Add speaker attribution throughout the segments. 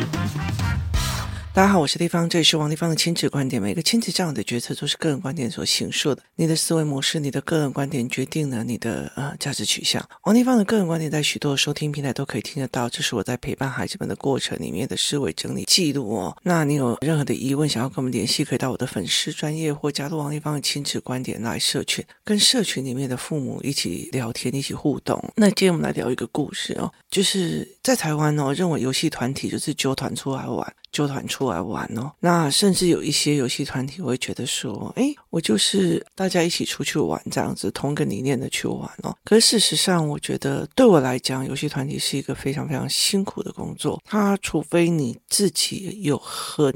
Speaker 1: Thank you. 大家好，我是丽芳，这里是王立芳的亲子观点。每个亲子这样的决策都是个人观点所形塑的。你的思维模式，你的个人观点决定了你的呃价值取向。王立芳的个人观点在许多收听平台都可以听得到，这是我在陪伴孩子们的过程里面的思维整理记录哦。那你有任何的疑问想要跟我们联系，可以到我的粉丝专业或加入王立芳的亲子观点来社群，跟社群里面的父母一起聊天，一起互动。那今天我们来聊一个故事哦，就是在台湾哦，认为游戏团体就是揪团出来玩。就团出来玩哦，那甚至有一些游戏团体会觉得说，哎，我就是大家一起出去玩这样子，同个理念的去玩哦。可是事实上，我觉得对我来讲，游戏团体是一个非常非常辛苦的工作。它除非你自己有很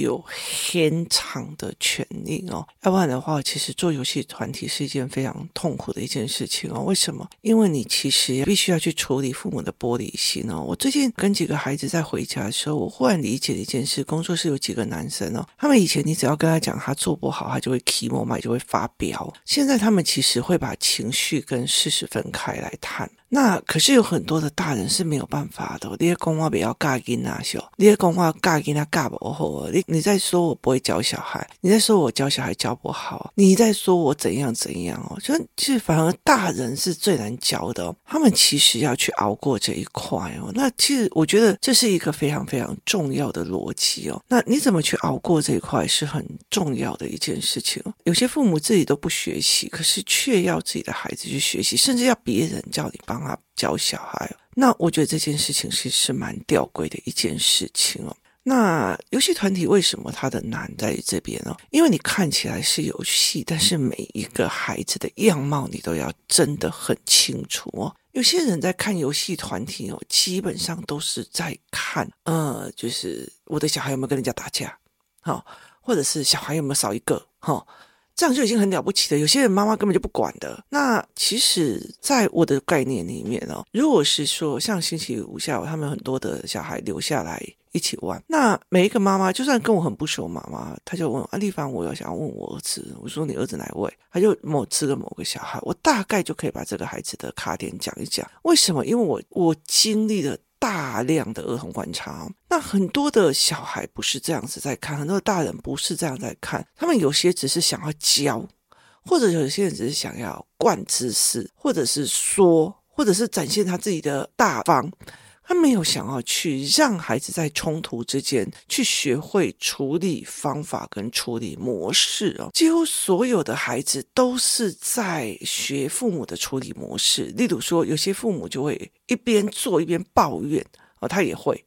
Speaker 1: 有天长的权利哦，要不然的话，其实做游戏团体是一件非常痛苦的一件事情哦。为什么？因为你其实必须要去处理父母的玻璃心哦。我最近跟几个孩子在回家的时候，我忽然理解了。一件事，工作室有几个男生哦，他们以前你只要跟他讲他做不好，他就会起毛嘛，就会发飙。现在他们其实会把情绪跟事实分开来谈。那可是有很多的大人是没有办法的。你在讲话不要尬音啊，小，你在讲话尬音啊，尬不好。你你在说我不会教小孩，你在说我教小孩教不好，你在说我怎样怎样哦。就其实反而大人是最难教的，他们其实要去熬过这一块哦。那其实我觉得这是一个非常非常重要的逻辑哦。那你怎么去熬过这一块是很重要的一件事情。有些父母自己都不学习，可是却要自己的孩子去学习，甚至要别人叫你帮。教小孩，那我觉得这件事情是是蛮吊诡的一件事情哦。那游戏团体为什么它的难在这边呢？因为你看起来是游戏，但是每一个孩子的样貌你都要真的很清楚哦。有些人在看游戏团体哦，基本上都是在看，呃，就是我的小孩有没有跟人家打架，好，或者是小孩有没有少一个，哈。这样就已经很了不起的。有些人妈妈根本就不管的。那其实，在我的概念里面哦，如果是说像星期五下午，他们很多的小孩留下来一起玩，那每一个妈妈就算跟我很不熟，妈妈她就问啊，丽芳，我要想要问我儿子，我说你儿子哪位？他就某次的某个小孩，我大概就可以把这个孩子的卡点讲一讲。为什么？因为我我经历了。大量的儿童观察，那很多的小孩不是这样子在看，很多的大人不是这样在看，他们有些只是想要教，或者有些人只是想要灌知识，或者是说，或者是展现他自己的大方。他没有想要去让孩子在冲突之间去学会处理方法跟处理模式哦，几乎所有的孩子都是在学父母的处理模式。例如说，有些父母就会一边做一边抱怨哦，他也会。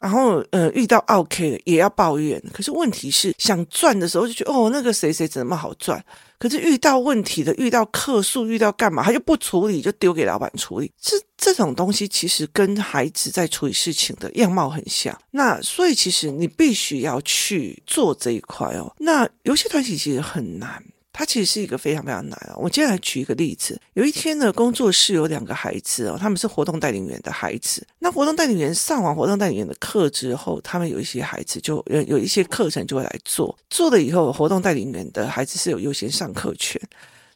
Speaker 1: 然后，呃，遇到 OK 的也要抱怨。可是问题是，想赚的时候就觉得，哦，那个谁谁怎么好赚？可是遇到问题的，遇到客诉，遇到干嘛，他就不处理，就丢给老板处理。这这种东西其实跟孩子在处理事情的样貌很像。那所以，其实你必须要去做这一块哦。那游戏团体其实很难。它其实是一个非常非常难啊！我接下来举一个例子，有一天呢，工作室有两个孩子哦，他们是活动带领员的孩子。那活动带领员上完活动带领员的课之后，他们有一些孩子就有有一些课程就会来做，做了以后，活动带领员的孩子是有优先上课权，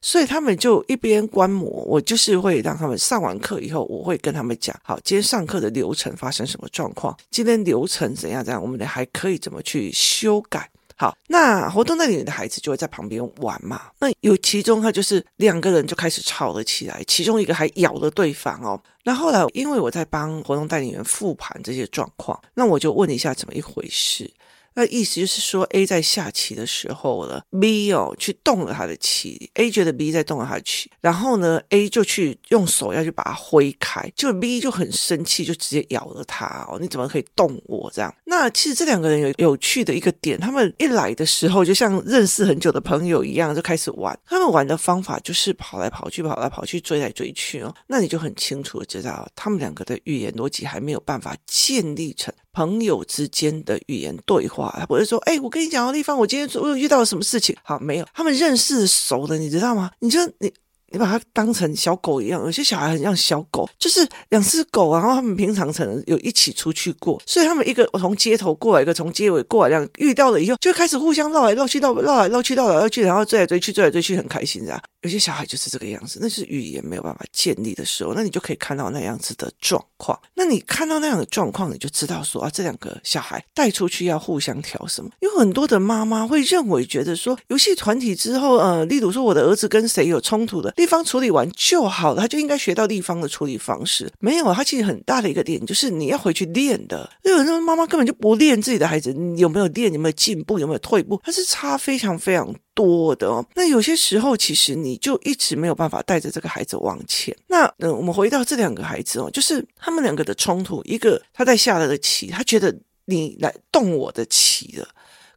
Speaker 1: 所以他们就一边观摩，我就是会让他们上完课以后，我会跟他们讲，好，今天上课的流程发生什么状况，今天流程怎样怎样，我们还可以怎么去修改。好，那活动代理人的孩子就会在旁边玩嘛。那有其中他就是两个人就开始吵了起来，其中一个还咬了对方哦。那后来因为我在帮活动代理员复盘这些状况，那我就问一下怎么一回事。那意思就是说，A 在下棋的时候了，B 哦去动了他的棋，A 觉得 B 在动了他的棋，然后呢，A 就去用手要去把它挥开，就 B 就很生气，就直接咬了他哦，你怎么可以动我这样？那其实这两个人有有趣的一个点，他们一来的时候就像认识很久的朋友一样，就开始玩。他们玩的方法就是跑来跑去，跑来跑去，追来追去哦。那你就很清楚的知道，他们两个的语言逻辑还没有办法建立成。朋友之间的语言对话，他不会说：“哎，我跟你讲个地方，我今天我有遇到了什么事情。”好，没有，他们认识熟的，你知道吗？你就你你把它当成小狗一样，有些小孩很像小狗，就是两只狗，然后他们平常可能有一起出去过，所以他们一个从街头过来，一个从街尾过来，这样遇到了以后就开始互相绕来绕去，绕绕来绕去，绕来绕去，然后追来追去，追来追去，很开心，的。有些小孩就是这个样子，那是语言没有办法建立的时候，那你就可以看到那样子的状况。那你看到那样的状况，你就知道说啊，这两个小孩带出去要互相调什么。有很多的妈妈会认为觉得说，游戏团体之后，呃，例如说我的儿子跟谁有冲突的，立方处理完就好了，他就应该学到立方的处理方式。没有，他其实很大的一个点就是你要回去练的。有很多妈妈根本就不练自己的孩子，你有没有练，有没有进步，有没有退步，他是差非常非常多的哦。那有些时候，其实你就一直没有办法带着这个孩子往前。那嗯、我们回到这两个孩子哦，就是他们两个的冲突，一个他在下了个棋，他觉得你来动我的棋了，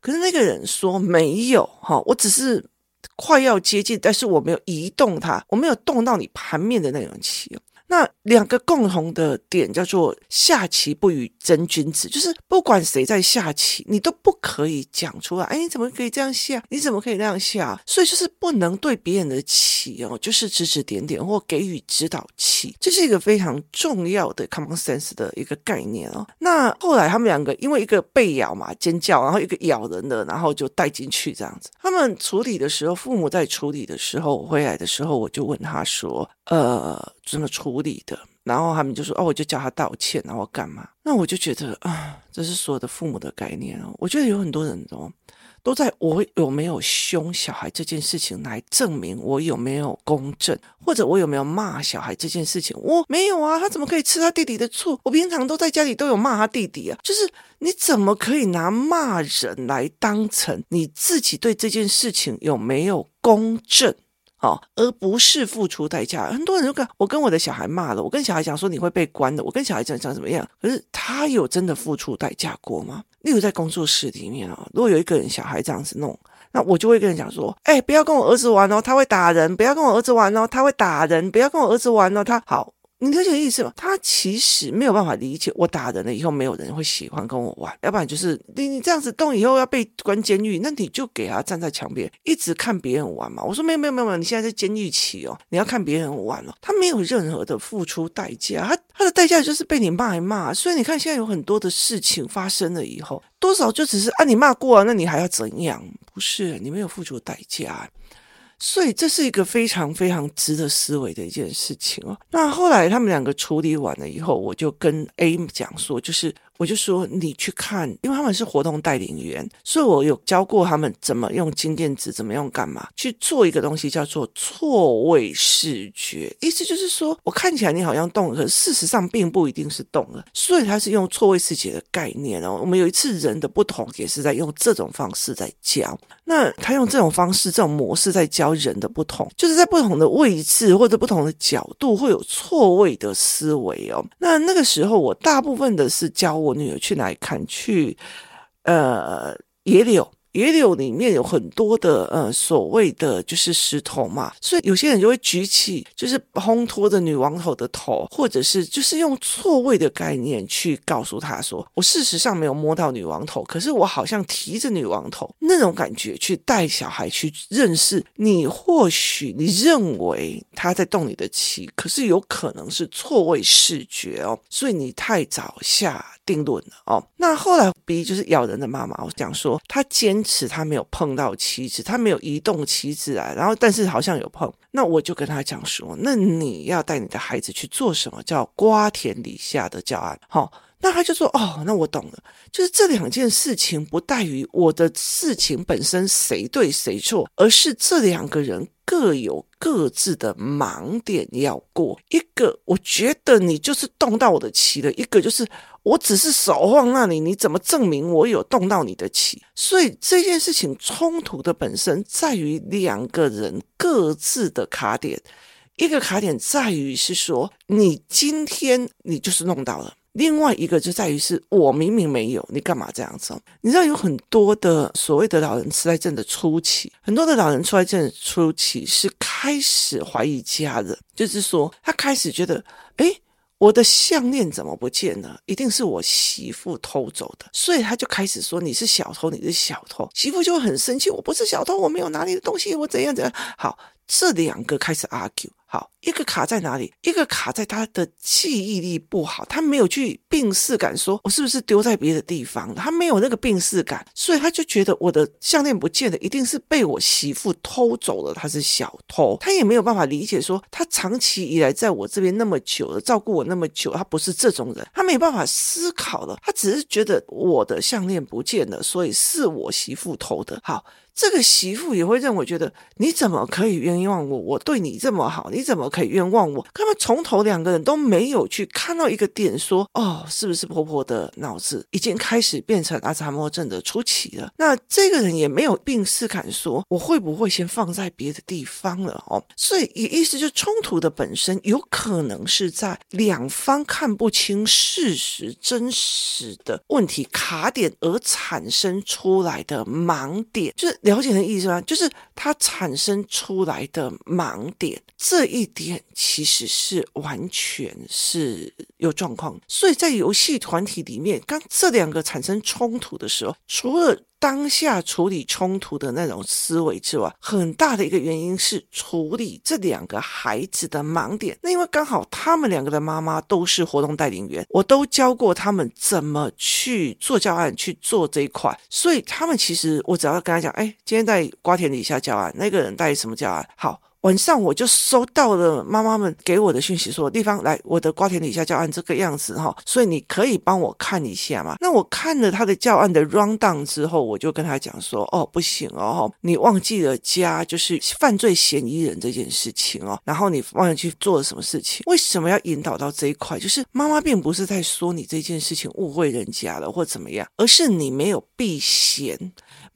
Speaker 1: 可是那个人说没有哈、我只是快要接近，但是我没有移动它，我没有动到你盘面的那种棋。那两个共同的点叫做下棋不语真君子，就是不管谁在下棋，你都不可以讲出来。哎，你怎么可以这样下？你怎么可以那样下？所以就是不能对别人的棋哦，就是指指点点或给予指导棋，这是一个非常重要的 common sense 的一个概念哦。那后来他们两个因为一个被咬嘛，尖叫，然后一个咬人的，然后就带进去这样子。他们处理的时候，父母在处理的时候，回来的时候，我就问他说：“呃，怎么处理的？”然后他们就说：“哦，我就叫他道歉，然后干嘛？”那我就觉得啊，这是所有的父母的概念哦。我觉得有很多人哦，都在我有没有凶小孩这件事情来证明我有没有公正，或者我有没有骂小孩这件事情。我没有啊，他怎么可以吃他弟弟的醋？我平常都在家里都有骂他弟弟啊。就是你怎么可以拿骂人来当成你自己对这件事情有没有公正？哦，而不是付出代价。很多人就跟我跟我的小孩骂了，我跟小孩讲说你会被关的，我跟小孩讲讲怎么样？可是他有真的付出代价过吗？例如在工作室里面啊，如果有一个人小孩这样子弄，那我就会跟人讲说，哎，不要跟我儿子玩哦，他会打人；不要跟我儿子玩哦，他会打人；不要跟我儿子玩哦，他好。你理解意思吗？他其实没有办法理解，我打人了以后，没有人会喜欢跟我玩。要不然就是你你这样子动以后要被关监狱，那你就给他站在墙边，一直看别人玩嘛。我说没有没有没有，你现在在监狱期哦，你要看别人玩了。他没有任何的付出代价，他他的代价就是被你骂一骂。所以你看现在有很多的事情发生了以后，多少就只是啊，你骂过啊，那你还要怎样？不是，你没有付出代价。所以这是一个非常非常值得思维的一件事情哦。那后来他们两个处理完了以后，我就跟 A 讲说，就是。我就说你去看，因为他们是活动带领员，所以我有教过他们怎么用金电子，怎么用干嘛去做一个东西，叫做错位视觉。意思就是说，我看起来你好像动了，可事实上并不一定是动了。所以他是用错位视觉的概念哦。我们有一次人的不同，也是在用这种方式在教。那他用这种方式、这种模式在教人的不同，就是在不同的位置或者不同的角度会有错位的思维哦。那那个时候我大部分的是教。我女儿去哪里看？去，呃，野柳。野柳里面有很多的呃所谓的就是石头嘛，所以有些人就会举起就是烘托着女王头的头，或者是就是用错位的概念去告诉她说，我事实上没有摸到女王头，可是我好像提着女王头那种感觉去带小孩去认识你。或许你认为他在动你的棋，可是有可能是错位视觉哦，所以你太早下定论了哦。那后来 B 就是咬人的妈妈，我讲说他坚。持他没有碰到棋子，他没有移动棋子啊，然后但是好像有碰，那我就跟他讲说，那你要带你的孩子去做什么叫瓜田李下的教案？好，那他就说哦，那我懂了，就是这两件事情不在于我的事情本身谁对谁错，而是这两个人各有各自的盲点要过。一个我觉得你就是动到我的棋了，一个就是。我只是手放那里，你怎么证明我有动到你的棋？所以这件事情冲突的本身在于两个人各自的卡点。一个卡点在于是说，你今天你就是弄到了；另外一个就在于是我明明没有，你干嘛这样子？你知道有很多的所谓的老人痴呆症的初期，很多的老人痴呆症初期是开始怀疑家人，就是说他开始觉得，诶。我的项链怎么不见了？一定是我媳妇偷走的，所以他就开始说你是小偷，你是小偷。媳妇就很生气，我不是小偷，我没有拿你的东西，我怎样怎样。好，这两个开始 argue，好，一个卡在哪里？一个卡在他的记忆力不好，他没有去病逝感说，我是不是丢在别的地方？他没有那个病逝感，所以他就觉得我的项链不见了，一定是被我媳妇偷走了，他是小偷。他也没有办法理解说，他长期以来在我这边那么久了，照顾我那么久，他不是这种人，他没办法思考了，他只是觉得我的项链不见了，所以是我媳妇偷的。好。这个媳妇也会认为，觉得你怎么可以冤枉我？我对你这么好，你怎么可以冤枉我？他们从头两个人都没有去看到一个点，说哦，是不是婆婆的脑子已经开始变成阿兹海默症的初期了？那这个人也没有病识感，说我会不会先放在别的地方了？哦，所以意思就冲突的本身有可能是在两方看不清事实真实的问题卡点而产生出来的盲点，就是。了解的意思吗？就是它产生出来的盲点，这一点其实是完全是有状况。所以在游戏团体里面，当这两个产生冲突的时候，除了当下处理冲突的那种思维之外，很大的一个原因是处理这两个孩子的盲点。那因为刚好他们两个的妈妈都是活动带领员，我都教过他们怎么去做教案，去做这一块，所以他们其实我只要跟他讲，哎，今天在瓜田李下教案，那个人带什么教案？好。晚上我就收到了妈妈们给我的讯息，说地方来我的瓜田底下教案这个样子哈，所以你可以帮我看一下吗？那我看了他的教案的 rundown 之后，我就跟他讲说，哦，不行哦，你忘记了加就是犯罪嫌疑人这件事情哦，然后你忘了去做了什么事情？为什么要引导到这一块？就是妈妈并不是在说你这件事情误会人家了或怎么样，而是你没有避嫌。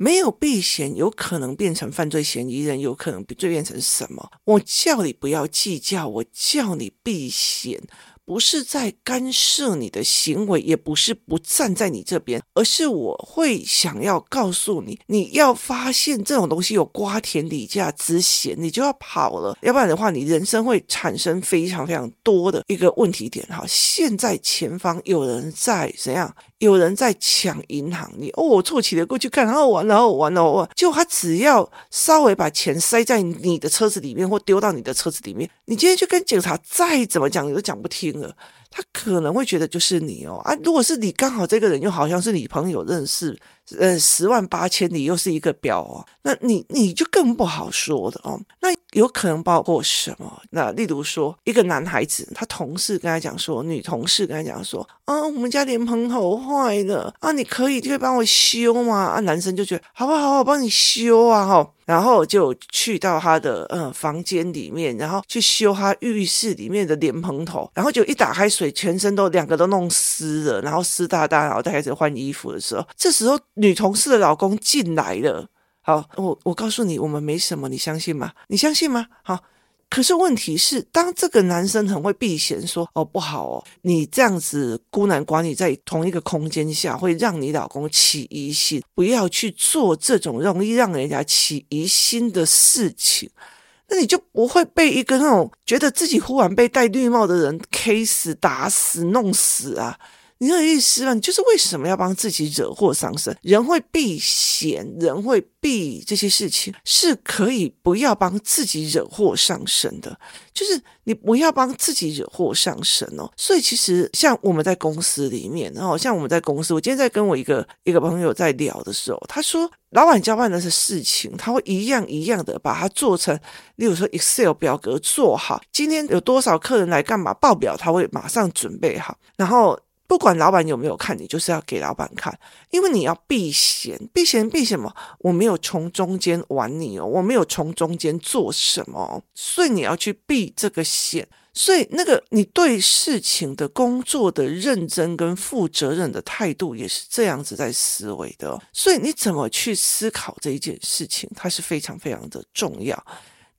Speaker 1: 没有避嫌，有可能变成犯罪嫌疑人，有可能罪变成什么？我叫你不要计较，我叫你避嫌。不是在干涉你的行为，也不是不站在你这边，而是我会想要告诉你，你要发现这种东西有瓜田李下之嫌，你就要跑了，要不然的话，你人生会产生非常非常多的一个问题点。哈，现在前方有人在怎样？有人在抢银行，你哦，我凑齐了过去看，然后完了，然后完了，完了，就他只要稍微把钱塞在你的车子里面，或丢到你的车子里面，你今天去跟警察再怎么讲，你都讲不听了。他可能会觉得就是你哦啊，如果是你刚好这个人又好像是你朋友认识，呃，十万八千里又是一个表哦，那你你就更不好说的哦。那有可能包括什么？那例如说，一个男孩子，他同事跟他讲说，女同事跟他讲说，啊，我们家莲蓬头坏了啊，你可以就帮我修吗？啊，男生就觉得好不好，我帮你修啊，哈。然后就去到他的呃房间里面，然后去修他浴室里面的莲蓬头，然后就一打开水，全身都两个都弄湿了，然后湿哒哒，然后再开始换衣服的时候，这时候女同事的老公进来了。好，我我告诉你，我们没什么，你相信吗？你相信吗？好。可是问题是，当这个男生很会避嫌，说哦不好哦，你这样子孤男寡女在同一个空间下，会让你老公起疑心，不要去做这种容易让人家起疑心的事情，那你就不会被一个那种觉得自己忽然被戴绿帽的人 K 死、打死、弄死啊。你有意思吗？你就是为什么要帮自己惹祸上身？人会避嫌，人会避这些事情，是可以不要帮自己惹祸上身的。就是你不要帮自己惹祸上身哦。所以其实像我们在公司里面，然后像我们在公司，我今天在跟我一个一个朋友在聊的时候，他说老板交办的是事情，他会一样一样的把它做成，例如说 Excel 表格做好，今天有多少客人来干嘛，报表他会马上准备好，然后。不管老板有没有看你，就是要给老板看，因为你要避嫌，避嫌避什么？我没有从中间玩你哦，我没有从中间做什么，所以你要去避这个嫌。所以那个你对事情的工作的认真跟负责任的态度也是这样子在思维的。所以你怎么去思考这一件事情，它是非常非常的重要。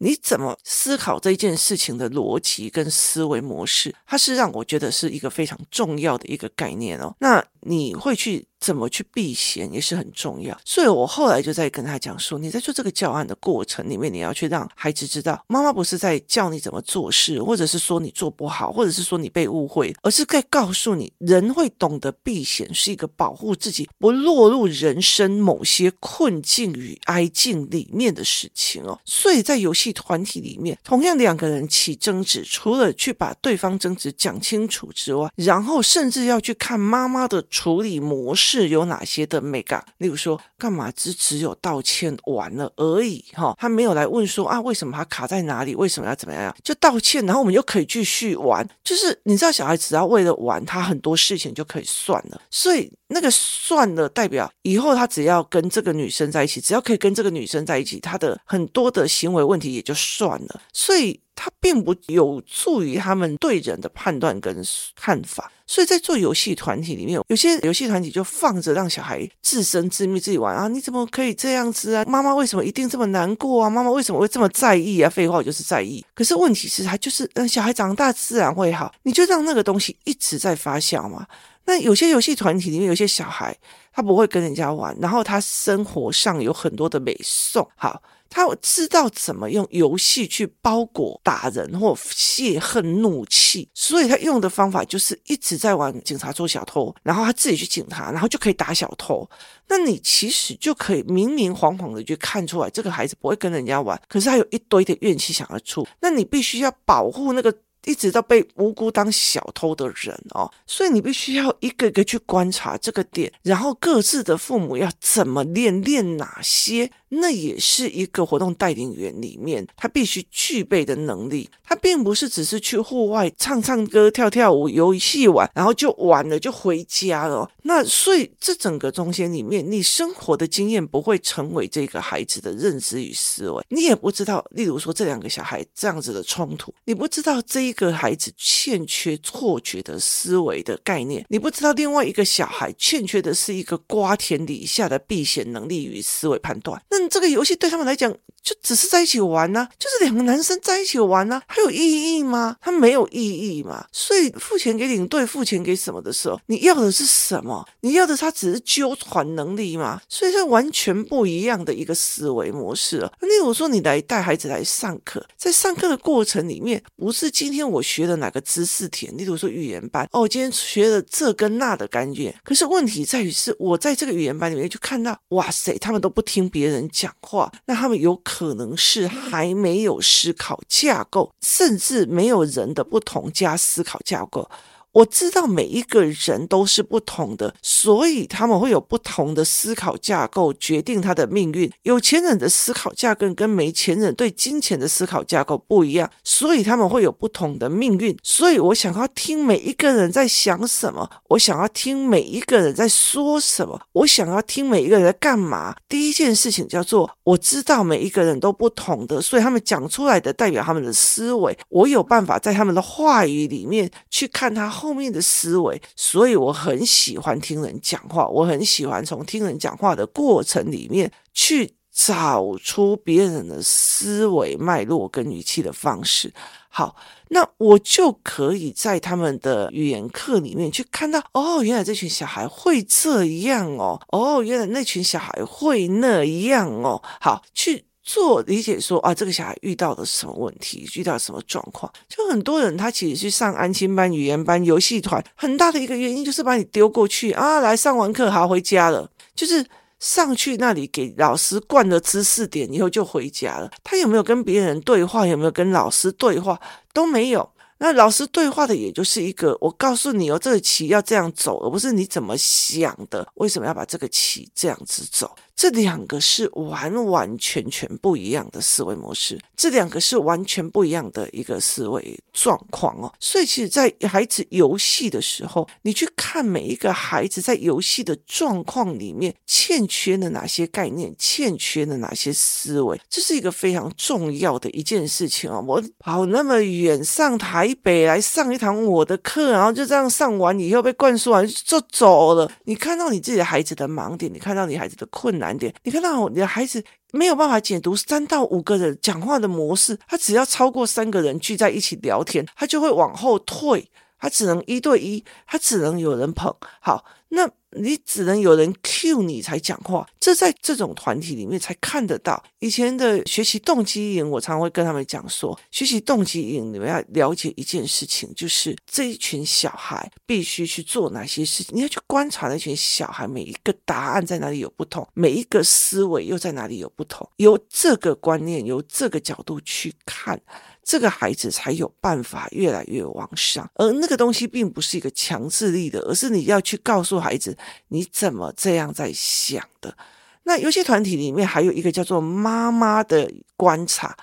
Speaker 1: 你怎么思考这件事情的逻辑跟思维模式，它是让我觉得是一个非常重要的一个概念哦。那你会去。怎么去避嫌也是很重要，所以我后来就在跟他讲说，你在做这个教案的过程里面，你要去让孩子知道，妈妈不是在教你怎么做事，或者是说你做不好，或者是说你被误会，而是在告诉你，人会懂得避嫌是一个保护自己不落入人生某些困境与哀境里面的事情哦。所以在游戏团体里面，同样两个人起争执，除了去把对方争执讲清楚之外，然后甚至要去看妈妈的处理模式。有哪些的美感？例如说，干嘛只只有道歉完了而已？哈，他没有来问说啊，为什么他卡在哪里？为什么要怎么样？就道歉，然后我们就可以继续玩。就是你知道，小孩只要为了玩，他很多事情就可以算了。所以那个算了，代表以后他只要跟这个女生在一起，只要可以跟这个女生在一起，他的很多的行为问题也就算了。所以。它并不有助于他们对人的判断跟看法，所以在做游戏团体里面，有些游戏团体就放着让小孩自生自灭自己玩啊！你怎么可以这样子啊？妈妈为什么一定这么难过啊？妈妈为什么会这么在意啊？废话，我就是在意。可是问题是，他就是嗯，小孩长大自然会好，你就让那个东西一直在发酵嘛。那有些游戏团体里面有些小孩，他不会跟人家玩，然后他生活上有很多的美颂，好。他知道怎么用游戏去包裹打人或泄恨怒气，所以他用的方法就是一直在玩警察捉小偷，然后他自己去警察，然后就可以打小偷。那你其实就可以明明晃晃的去看出来，这个孩子不会跟人家玩，可是他有一堆的怨气想要出。那你必须要保护那个。一直到被无辜当小偷的人哦，所以你必须要一个一个去观察这个点，然后各自的父母要怎么练，练哪些，那也是一个活动带领员里面他必须具备的能力。他并不是只是去户外唱唱歌、跳跳舞、游戏玩，然后就完了就回家了。那所以这整个中间里面，你生活的经验不会成为这个孩子的认知与思维，你也不知道，例如说这两个小孩这样子的冲突，你不知道这一。个孩子欠缺错觉的思维的概念，你不知道另外一个小孩欠缺的是一个瓜田李下的避险能力与思维判断。那这个游戏对他们来讲，就只是在一起玩呢、就是两个男生在一起玩呢、还有意义吗？他没有意义嘛。所以付钱给领队，付钱给什么的时候，你要的是什么？你要的他只是纠团能力嘛。所以是完全不一样的一个思维模式了。例如说，你来带孩子来上课，在上课的过程里面，不是今天。我学了哪个知识点？例如说语言班哦，我今天学了这跟那的感觉。可是问题在于是，我在这个语言班里面就看到，哇塞，他们都不听别人讲话，那他们有可能是还没有思考架构，甚至没有人的不同加思考架构。我知道每一个人都是不同的，所以他们会有不同的思考架构，决定他的命运。有钱人的思考架构跟没钱人对金钱的思考架构不一样，所以他们会有不同的命运。所以我想要听每一个人在想什么，我想要听每一个人在说什么，我想要听每一个人在干嘛。第一件事情叫做我知道每一个人都不同的，所以他们讲出来的代表他们的思维，我有办法在他们的话语里面去看他。后面的思维，所以我很喜欢听人讲话，我很喜欢从听人讲话的过程里面去找出别人的思维脉络跟语气的方式。好，那我就可以在他们的语言课里面去看到，哦，原来这群小孩会这样哦，哦，原来那群小孩会那样哦。好，去。做理解说啊，这个小孩遇到了什么问题，遇到什么状况？就很多人他其实去上安亲班、语言班、游戏团，很大的一个原因就是把你丢过去啊，来上完课好回家了，就是上去那里给老师灌了知识点以后就回家了。他有没有跟别人对话？有没有跟老师对话？都没有。那老师对话的也就是一个，我告诉你哦，这个棋要这样走，而不是你怎么想的，为什么要把这个棋这样子走？这两个是完完全全不一样的思维模式，这两个是完全不一样的一个思维状况哦。所以，其实，在孩子游戏的时候，你去看每一个孩子在游戏的状况里面欠缺了哪些概念，欠缺了哪些思维，这是一个非常重要的一件事情哦。我跑那么远上台北来上一堂我的课，然后就这样上完以后被灌输完就走了。你看到你自己的孩子的盲点，你看到你孩子的困难。你看到你的孩子没有办法解读三到五个人讲话的模式，他只要超过三个人聚在一起聊天，他就会往后退。他只能一对一，他只能有人捧。好，那。你只能有人 cue 你才讲话，这在这种团体里面才看得到。以前的学习动机营，我常会跟他们讲说，学习动机营，你们要了解一件事情，就是这一群小孩必须去做哪些事情。你要去观察那群小孩，每一个答案在哪里有不同，每一个思维又在哪里有不同，由这个观念，由这个角度去看。这个孩子才有办法越来越往上，而那个东西并不是一个强制力的，而是你要去告诉孩子你怎么这样在想的。那游戏团体里面还有一个叫做妈妈的观察，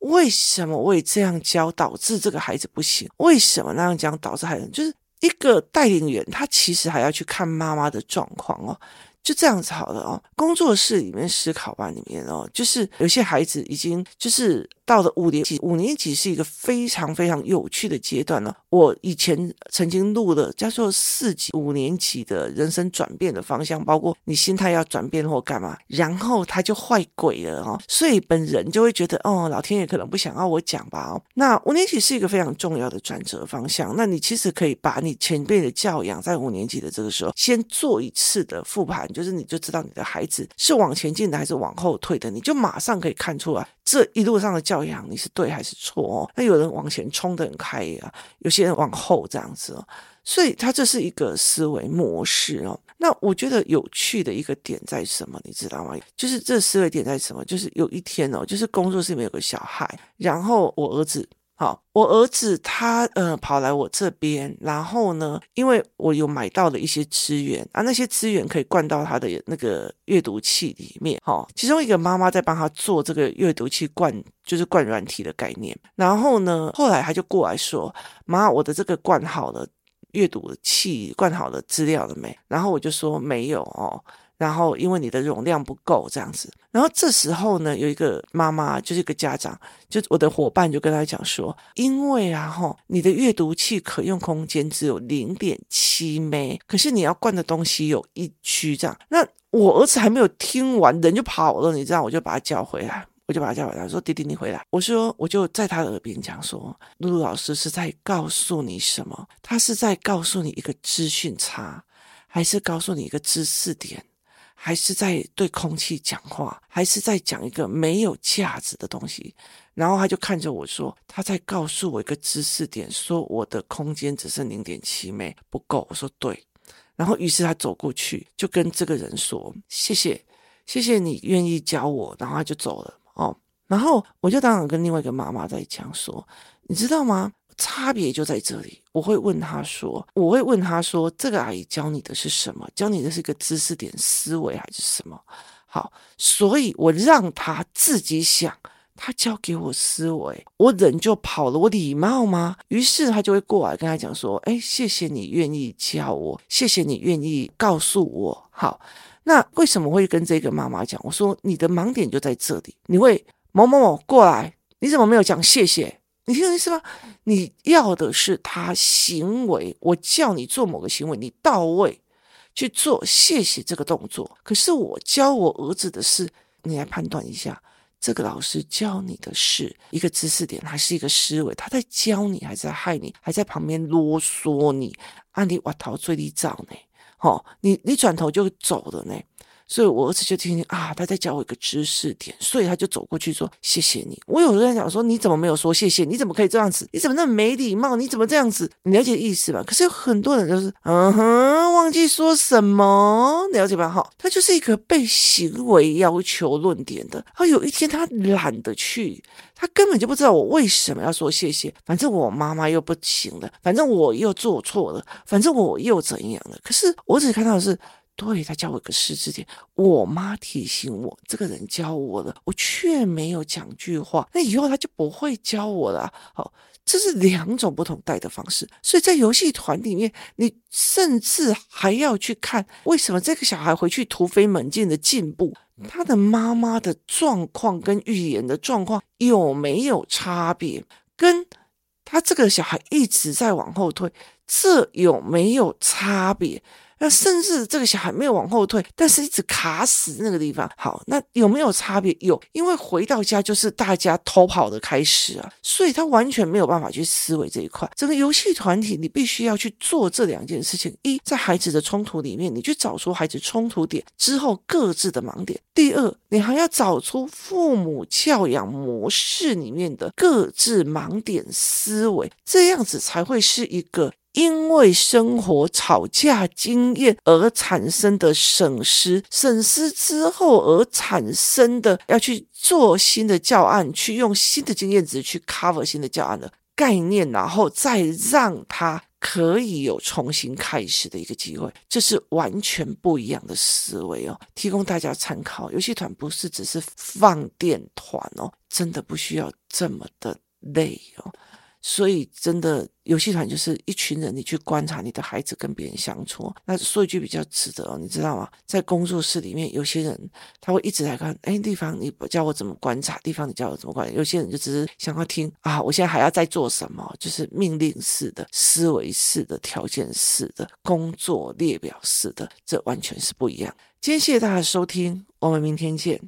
Speaker 1: 为什么我也这样教导致这个孩子不行？为什么那样讲导致孩子就是一个带领员，他其实还要去看妈妈的状况哦。就这样子好了哦。工作室里面思考吧里面哦，就是有些孩子已经就是。到了五年级，五年级是一个非常非常有趣的阶段了。我以前曾经录的叫做四级五年级的人生转变的方向，包括你心态要转变或干嘛，然后他就坏鬼了哦，所以本人就会觉得哦，老天爷可能不想要我讲吧哦。那五年级是一个非常重要的转折方向，那你其实可以把你前辈的教养在五年级的这个时候先做一次的复盘，就是你就知道你的孩子是往前进的还是往后退的，你就马上可以看出来这一路上的教。养你是对还是错哦？那有人往前冲得很开啊，有些人往后这样子哦，所以他这是一个思维模式哦。那我觉得有趣的一个点在什么，你知道吗？就是这思维点在什么？就是有一天哦，就是工作室里面有个小孩，然后我儿子。好，我儿子他呃跑来我这边，然后呢，因为我有买到了一些资源啊，那些资源可以灌到他的那个阅读器里面。好，其中一个妈妈在帮他做这个阅读器灌，就是灌软体的概念。然后呢，后来他就过来说：“妈，我的这个灌好了阅读器，灌好了资料了没？”然后我就说：“没有哦。”然后因为你的容量不够这样子，然后这时候呢，有一个妈妈就是一个家长，就我的伙伴就跟他讲说，因为啊吼，你的阅读器可用空间只有零点七枚可是你要灌的东西有一区这样。那我儿子还没有听完，人就跑了，你知道，我就把他叫回来，我就把他叫回来，说弟弟你回来。我说我就在他耳边讲说，露露老师是在告诉你什么？他是在告诉你一个资讯差，还是告诉你一个知识点？还是在对空气讲话，还是在讲一个没有价值的东西。然后他就看着我说：“他在告诉我一个知识点，说我的空间只剩零点七枚不够。”我说：“对。”然后于是他走过去，就跟这个人说：“谢谢，谢谢你愿意教我。”然后他就走了。哦，然后我就当场跟另外一个妈妈在讲说：“你知道吗？”差别就在这里，我会问他说：“我会问他说，这个阿姨教你的是什么？教你的是一个知识点思维还是什么？”好，所以我让他自己想，他教给我思维，我人就跑了，我礼貌吗？于是他就会过来跟他讲说：“哎，谢谢你愿意教我，谢谢你愿意告诉我。”好，那为什么会跟这个妈妈讲？我说你的盲点就在这里，你会某某某过来，你怎么没有讲谢谢？你听懂意思吗？你要的是他行为，我叫你做某个行为，你到位去做，谢谢这个动作。可是我教我儿子的是，你来判断一下，这个老师教你的是一个知识点，还是一个思维？他在教你，还是在害你？还在旁边啰嗦你？按你瓦陶最低照呢？哦，你你转头就走了呢？所以我儿子就听听啊，他在教我一个知识点，所以他就走过去说谢谢你。我有时候在想说，你怎么没有说谢谢？你怎么可以这样子？你怎么那么没礼貌？你怎么这样子？你了解意思吧？可是有很多人都是嗯哼，忘记说什么，了解吧？哈，他就是一个被行为要求论点的。他有一天他懒得去，他根本就不知道我为什么要说谢谢。反正我妈妈又不行了，反正我又做错了，反正我又怎样了？可是我只看到的是。对，他教我一个知识点，我妈提醒我，这个人教我了，我却没有讲句话，那以后他就不会教我了。好，这是两种不同带的方式，所以在游戏团里面，你甚至还要去看为什么这个小孩回去突飞猛进的进步，他的妈妈的状况跟语言的状况有没有差别，跟他这个小孩一直在往后退，这有没有差别？那甚至这个小孩没有往后退，但是一直卡死那个地方。好，那有没有差别？有，因为回到家就是大家偷跑的开始啊，所以他完全没有办法去思维这一块。整个游戏团体，你必须要去做这两件事情：一，在孩子的冲突里面，你去找出孩子冲突点之后各自的盲点；第二，你还要找出父母教养模式里面的各自盲点思维，这样子才会是一个。因为生活吵架经验而产生的损失，损失之后而产生的要去做新的教案，去用新的经验值去 cover 新的教案的概念，然后再让他可以有重新开始的一个机会，这是完全不一样的思维哦，提供大家参考。游戏团不是只是放电团哦，真的不需要这么的累哦。所以，真的游戏团就是一群人，你去观察你的孩子跟别人相处。那说一句比较值得哦，你知道吗？在工作室里面，有些人他会一直来看，哎，地方你教我怎么观察，地方你教我怎么观察。有些人就只是想要听啊，我现在还要再做什么？就是命令式的、思维式的、条件式的、工作列表式的，这完全是不一样。今天谢谢大家收听，我们明天见。